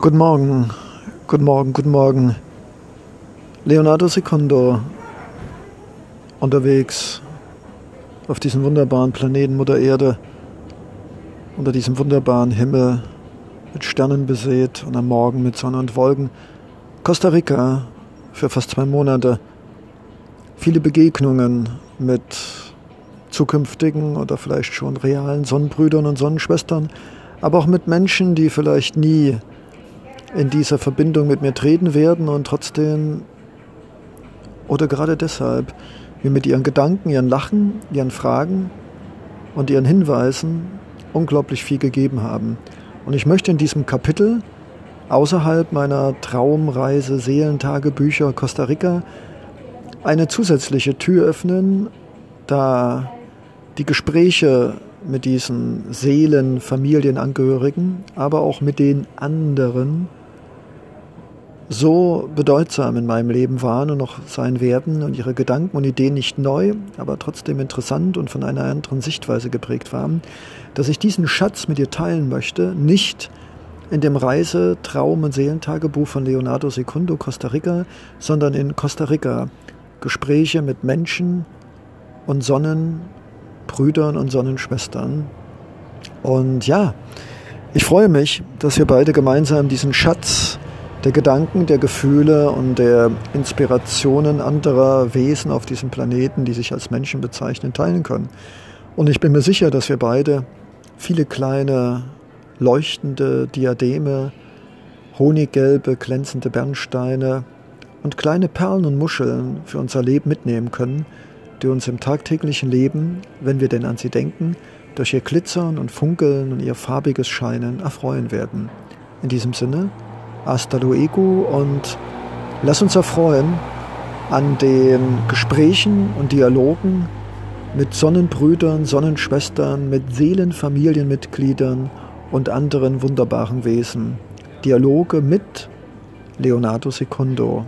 Guten Morgen, guten Morgen, guten Morgen. Leonardo Secondo unterwegs auf diesem wunderbaren Planeten Mutter Erde, unter diesem wunderbaren Himmel mit Sternen besät und am Morgen mit Sonne und Wolken. Costa Rica für fast zwei Monate. Viele Begegnungen mit zukünftigen oder vielleicht schon realen Sonnenbrüdern und Sonnenschwestern, aber auch mit Menschen, die vielleicht nie in dieser Verbindung mit mir treten werden und trotzdem oder gerade deshalb mir mit ihren Gedanken, ihren Lachen, ihren Fragen und ihren Hinweisen unglaublich viel gegeben haben. Und ich möchte in diesem Kapitel außerhalb meiner Traumreise Seelentagebücher Costa Rica eine zusätzliche Tür öffnen, da die Gespräche mit diesen Seelen, Familienangehörigen, aber auch mit den anderen so bedeutsam in meinem Leben waren und noch sein werden und ihre Gedanken und Ideen nicht neu, aber trotzdem interessant und von einer anderen Sichtweise geprägt waren, dass ich diesen Schatz mit dir teilen möchte, nicht in dem Reise-, Traum- und Seelentagebuch von Leonardo Secundo, Costa Rica, sondern in Costa Rica. Gespräche mit Menschen und Sonnenbrüdern und Sonnenschwestern. Und ja, ich freue mich, dass wir beide gemeinsam diesen Schatz der Gedanken, der Gefühle und der Inspirationen anderer Wesen auf diesem Planeten, die sich als Menschen bezeichnen, teilen können. Und ich bin mir sicher, dass wir beide viele kleine leuchtende Diademe, honiggelbe, glänzende Bernsteine und kleine Perlen und Muscheln für unser Leben mitnehmen können, die uns im tagtäglichen Leben, wenn wir denn an sie denken, durch ihr Glitzern und Funkeln und ihr farbiges Scheinen erfreuen werden. In diesem Sinne, hasta luego und lass uns erfreuen an den Gesprächen und Dialogen mit Sonnenbrüdern, Sonnenschwestern, mit Seelenfamilienmitgliedern und anderen wunderbaren Wesen. Dialoge mit Leonardo Secundo.